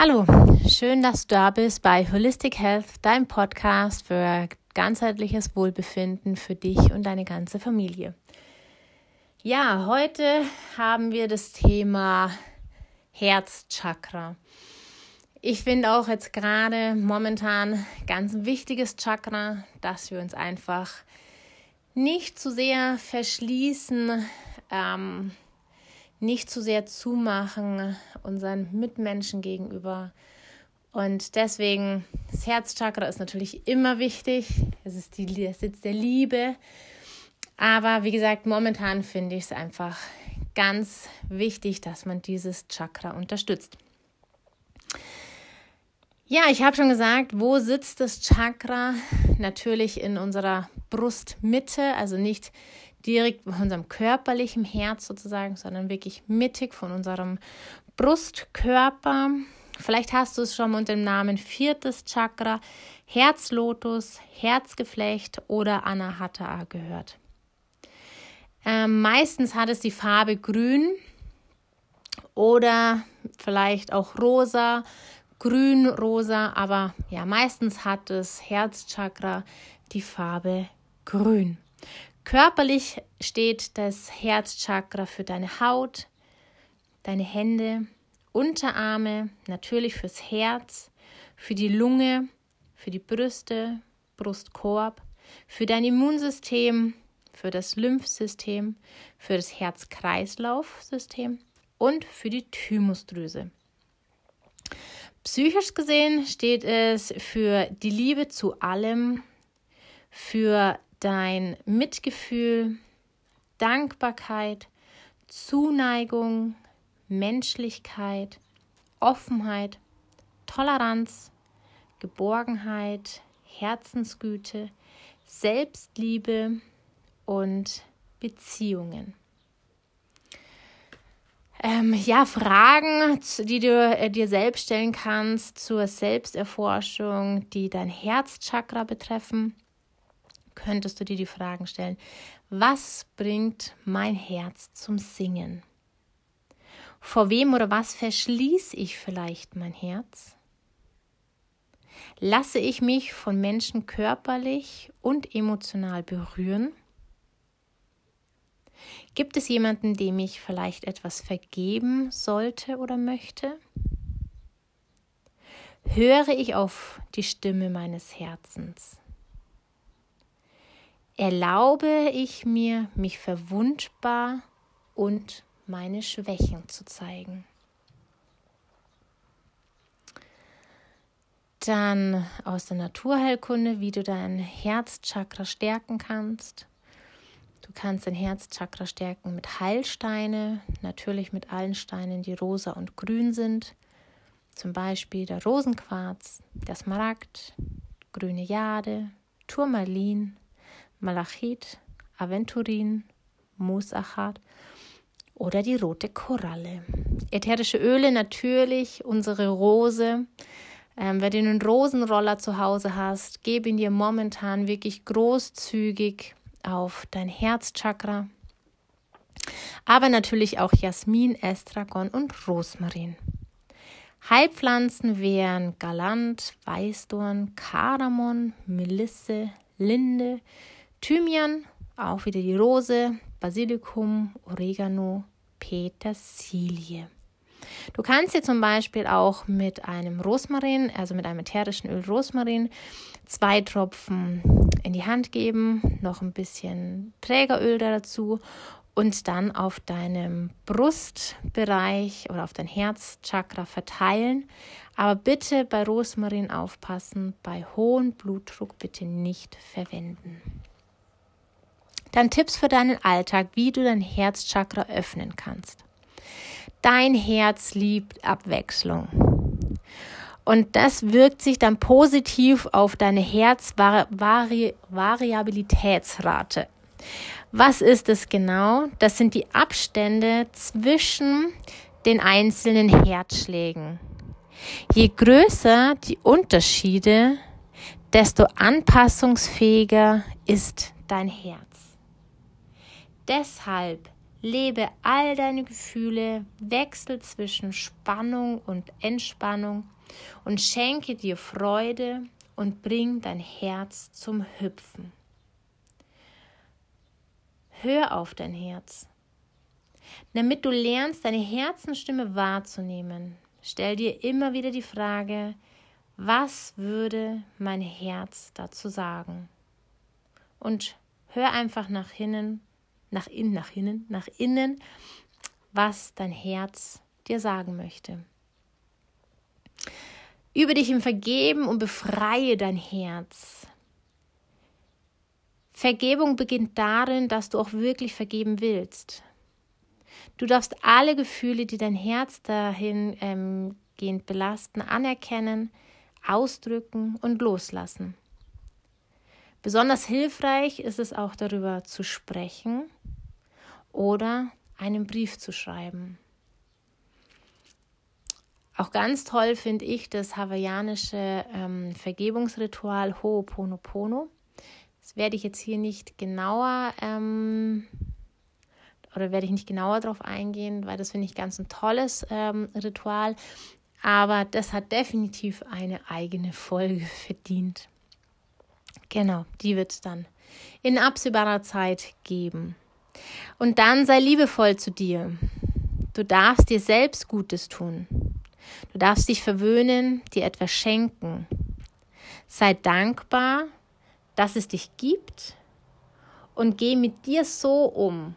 Hallo, schön, dass du da bist bei Holistic Health, dein Podcast für ganzheitliches Wohlbefinden für dich und deine ganze Familie. Ja, heute haben wir das Thema Herzchakra. Ich finde auch jetzt gerade momentan ganz ein wichtiges Chakra, dass wir uns einfach nicht zu sehr verschließen, ähm, nicht zu sehr zumachen unseren Mitmenschen gegenüber. Und deswegen, das Herzchakra ist natürlich immer wichtig. Es ist die, der Sitz der Liebe. Aber wie gesagt, momentan finde ich es einfach ganz wichtig, dass man dieses Chakra unterstützt. Ja, ich habe schon gesagt, wo sitzt das Chakra? Natürlich in unserer Brustmitte, also nicht direkt bei unserem körperlichen Herz sozusagen, sondern wirklich mittig von unserem Brustkörper. Vielleicht hast du es schon unter dem Namen viertes Chakra, Herzlotus, Herzgeflecht oder Anahata gehört. Ähm, meistens hat es die Farbe grün oder vielleicht auch rosa, grün, rosa, aber ja, meistens hat das Herzchakra die Farbe grün. Körperlich steht das Herzchakra für deine Haut, deine Hände, Unterarme, natürlich fürs Herz, für die Lunge, für die Brüste, Brustkorb, für dein Immunsystem, für das Lymphsystem, für das Herz-Kreislauf-System und für die Thymusdrüse. Psychisch gesehen steht es für die Liebe zu allem, für dein Mitgefühl, Dankbarkeit, Zuneigung, Menschlichkeit, Offenheit, Toleranz, Geborgenheit, Herzensgüte, Selbstliebe und Beziehungen. Ähm, ja, Fragen, die du äh, dir selbst stellen kannst zur Selbsterforschung, die dein Herzchakra betreffen könntest du dir die Fragen stellen, was bringt mein Herz zum Singen? Vor wem oder was verschließe ich vielleicht mein Herz? Lasse ich mich von Menschen körperlich und emotional berühren? Gibt es jemanden, dem ich vielleicht etwas vergeben sollte oder möchte? Höre ich auf die Stimme meines Herzens? Erlaube ich mir, mich verwundbar und meine Schwächen zu zeigen. Dann aus der Naturheilkunde, wie du dein Herzchakra stärken kannst. Du kannst dein Herzchakra stärken mit Heilsteine, natürlich mit allen Steinen, die rosa und grün sind. Zum Beispiel der Rosenquarz, der Smaragd, grüne Jade, Turmalin, Malachit, Aventurin, Moosachat oder die rote Koralle. Ätherische Öle natürlich, unsere Rose. Ähm, wenn du einen Rosenroller zu Hause hast, gib ihn dir momentan wirklich großzügig auf dein Herzchakra. Aber natürlich auch Jasmin, Estragon und Rosmarin. Heilpflanzen wären Galant, Weißdorn, Kardamom, Melisse, Linde, Thymian, auch wieder die Rose, Basilikum, Oregano, Petersilie. Du kannst dir zum Beispiel auch mit einem Rosmarin, also mit einem ätherischen Öl Rosmarin, zwei Tropfen in die Hand geben, noch ein bisschen Trägeröl dazu und dann auf deinem Brustbereich oder auf dein Herzchakra verteilen. Aber bitte bei Rosmarin aufpassen, bei hohem Blutdruck bitte nicht verwenden. Dann Tipps für deinen Alltag, wie du dein Herzchakra öffnen kannst. Dein Herz liebt Abwechslung. Und das wirkt sich dann positiv auf deine Herzvariabilitätsrate. Was ist es genau? Das sind die Abstände zwischen den einzelnen Herzschlägen. Je größer die Unterschiede, desto anpassungsfähiger ist dein Herz. Deshalb Lebe all deine Gefühle, wechsel zwischen Spannung und Entspannung und schenke dir Freude und bring dein Herz zum Hüpfen. Hör auf dein Herz. Damit du lernst, deine Herzensstimme wahrzunehmen, stell dir immer wieder die Frage, was würde mein Herz dazu sagen? Und hör einfach nach innen, nach innen, nach innen, nach innen, was dein Herz dir sagen möchte. Übe dich im Vergeben und befreie dein Herz. Vergebung beginnt darin, dass du auch wirklich vergeben willst. Du darfst alle Gefühle, die dein Herz dahingehend ähm, belasten, anerkennen, ausdrücken und loslassen. Besonders hilfreich ist es auch darüber zu sprechen oder einen Brief zu schreiben. Auch ganz toll finde ich das hawaiianische ähm, Vergebungsritual Ho'oponopono. Das werde ich jetzt hier nicht genauer ähm, oder werde ich nicht genauer darauf eingehen, weil das finde ich ganz ein tolles ähm, Ritual. Aber das hat definitiv eine eigene Folge verdient. Genau, die wird es dann in absehbarer Zeit geben. Und dann sei liebevoll zu dir. Du darfst dir selbst Gutes tun. Du darfst dich verwöhnen, dir etwas schenken. Sei dankbar, dass es dich gibt und geh mit dir so um,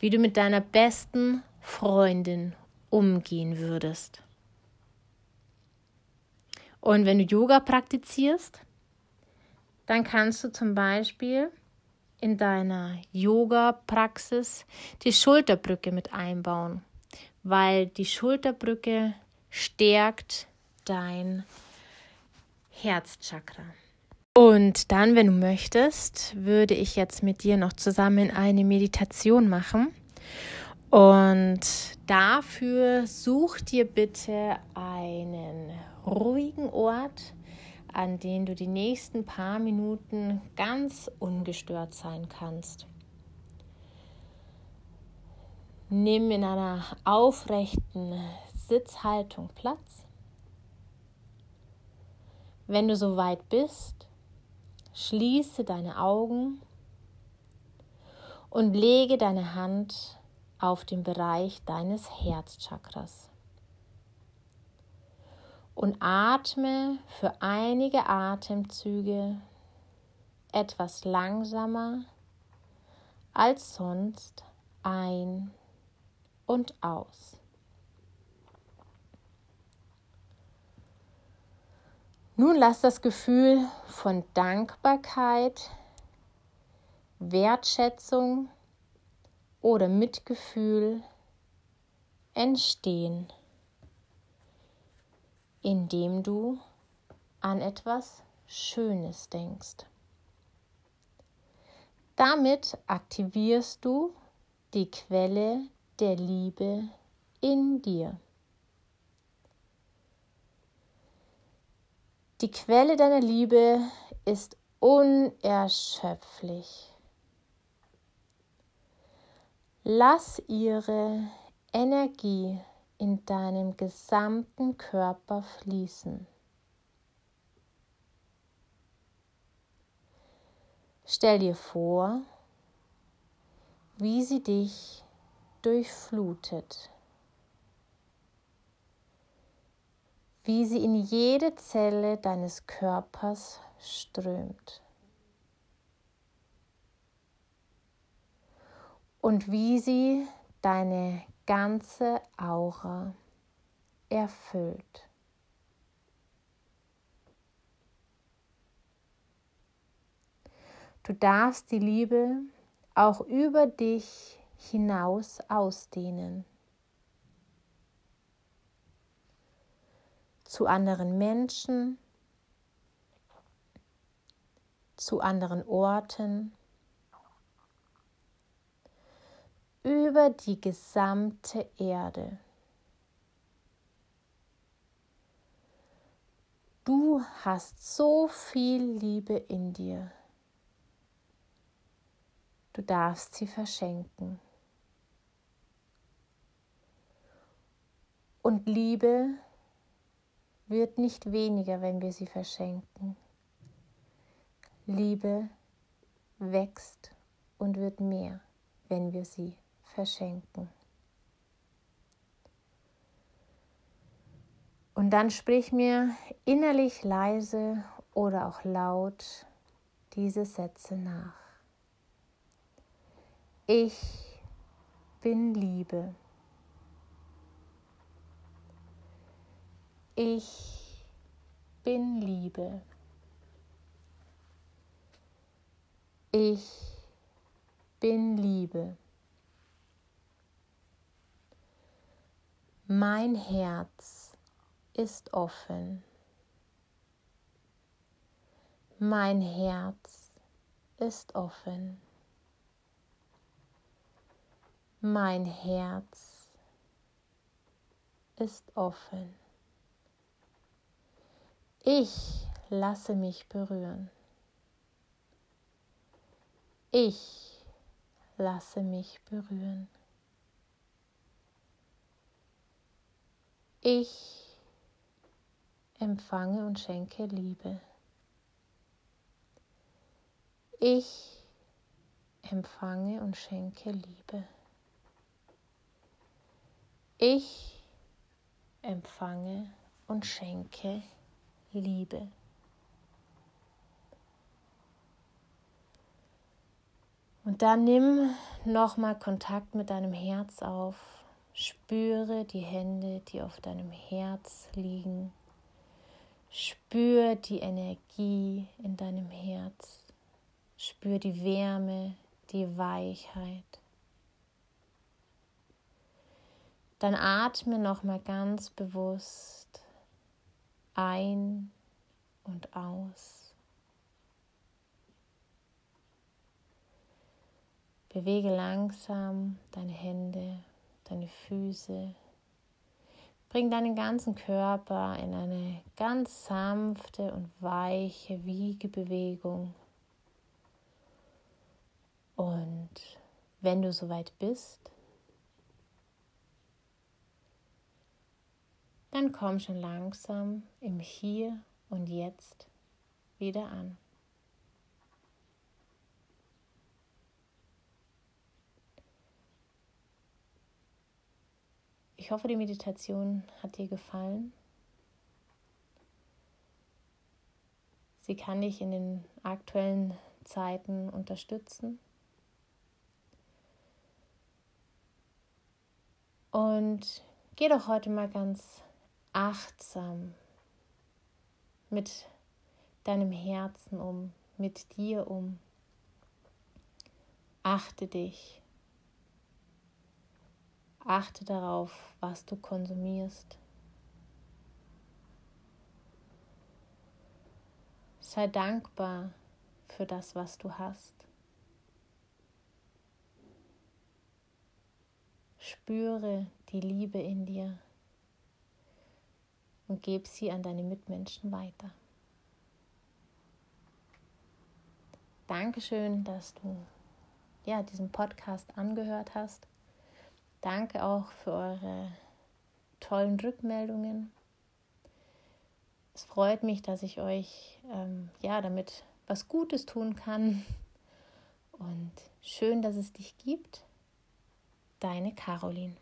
wie du mit deiner besten Freundin umgehen würdest. Und wenn du Yoga praktizierst, dann kannst du zum Beispiel in deiner Yoga-Praxis die Schulterbrücke mit einbauen, weil die Schulterbrücke stärkt dein Herzchakra. Und dann, wenn du möchtest, würde ich jetzt mit dir noch zusammen eine Meditation machen. Und dafür such dir bitte einen ruhigen Ort, an dem du die nächsten paar Minuten ganz ungestört sein kannst. Nimm in einer aufrechten Sitzhaltung Platz. Wenn du soweit bist, schließe deine Augen und lege deine Hand auf den Bereich deines Herzchakras. Und atme für einige Atemzüge etwas langsamer als sonst ein und aus. Nun lass das Gefühl von Dankbarkeit, Wertschätzung oder Mitgefühl entstehen, indem du an etwas Schönes denkst. Damit aktivierst du die Quelle der Liebe in dir. Die Quelle deiner Liebe ist unerschöpflich. Lass ihre Energie in deinem gesamten Körper fließen. Stell dir vor, wie sie dich durchflutet. wie sie in jede Zelle deines Körpers strömt. Und wie sie deine ganze Aura erfüllt. Du darfst die Liebe auch über dich hinaus ausdehnen. zu anderen Menschen, zu anderen Orten, über die gesamte Erde. Du hast so viel Liebe in dir. Du darfst sie verschenken. Und Liebe wird nicht weniger, wenn wir sie verschenken. Liebe wächst und wird mehr, wenn wir sie verschenken verschenken. Und dann sprich mir innerlich leise oder auch laut diese Sätze nach. Ich bin Liebe. Ich bin Liebe. Ich bin Liebe. Mein Herz ist offen. Mein Herz ist offen. Mein Herz ist offen. Ich lasse mich berühren. Ich lasse mich berühren. Ich empfange und schenke Liebe. Ich empfange und schenke Liebe. Ich empfange und schenke Liebe. Und dann nimm nochmal Kontakt mit deinem Herz auf. Spüre die Hände, die auf deinem Herz liegen. Spür die Energie in deinem Herz. Spür die Wärme, die Weichheit. Dann atme noch mal ganz bewusst ein und aus. Bewege langsam deine Hände, deine Füße. Bring deinen ganzen Körper in eine ganz sanfte und weiche Wiegebewegung. Und wenn du soweit bist, dann komm schon langsam im Hier und Jetzt wieder an. Ich hoffe, die Meditation hat dir gefallen. Sie kann dich in den aktuellen Zeiten unterstützen. Und geh doch heute mal ganz achtsam mit deinem Herzen um, mit dir um. Achte dich. Achte darauf, was du konsumierst. Sei dankbar für das, was du hast. Spüre die Liebe in dir und gib sie an deine Mitmenschen weiter. Dankeschön, dass du ja, diesen Podcast angehört hast. Danke auch für eure tollen Rückmeldungen. Es freut mich, dass ich euch ähm, ja damit was Gutes tun kann. Und schön, dass es dich gibt. Deine Caroline.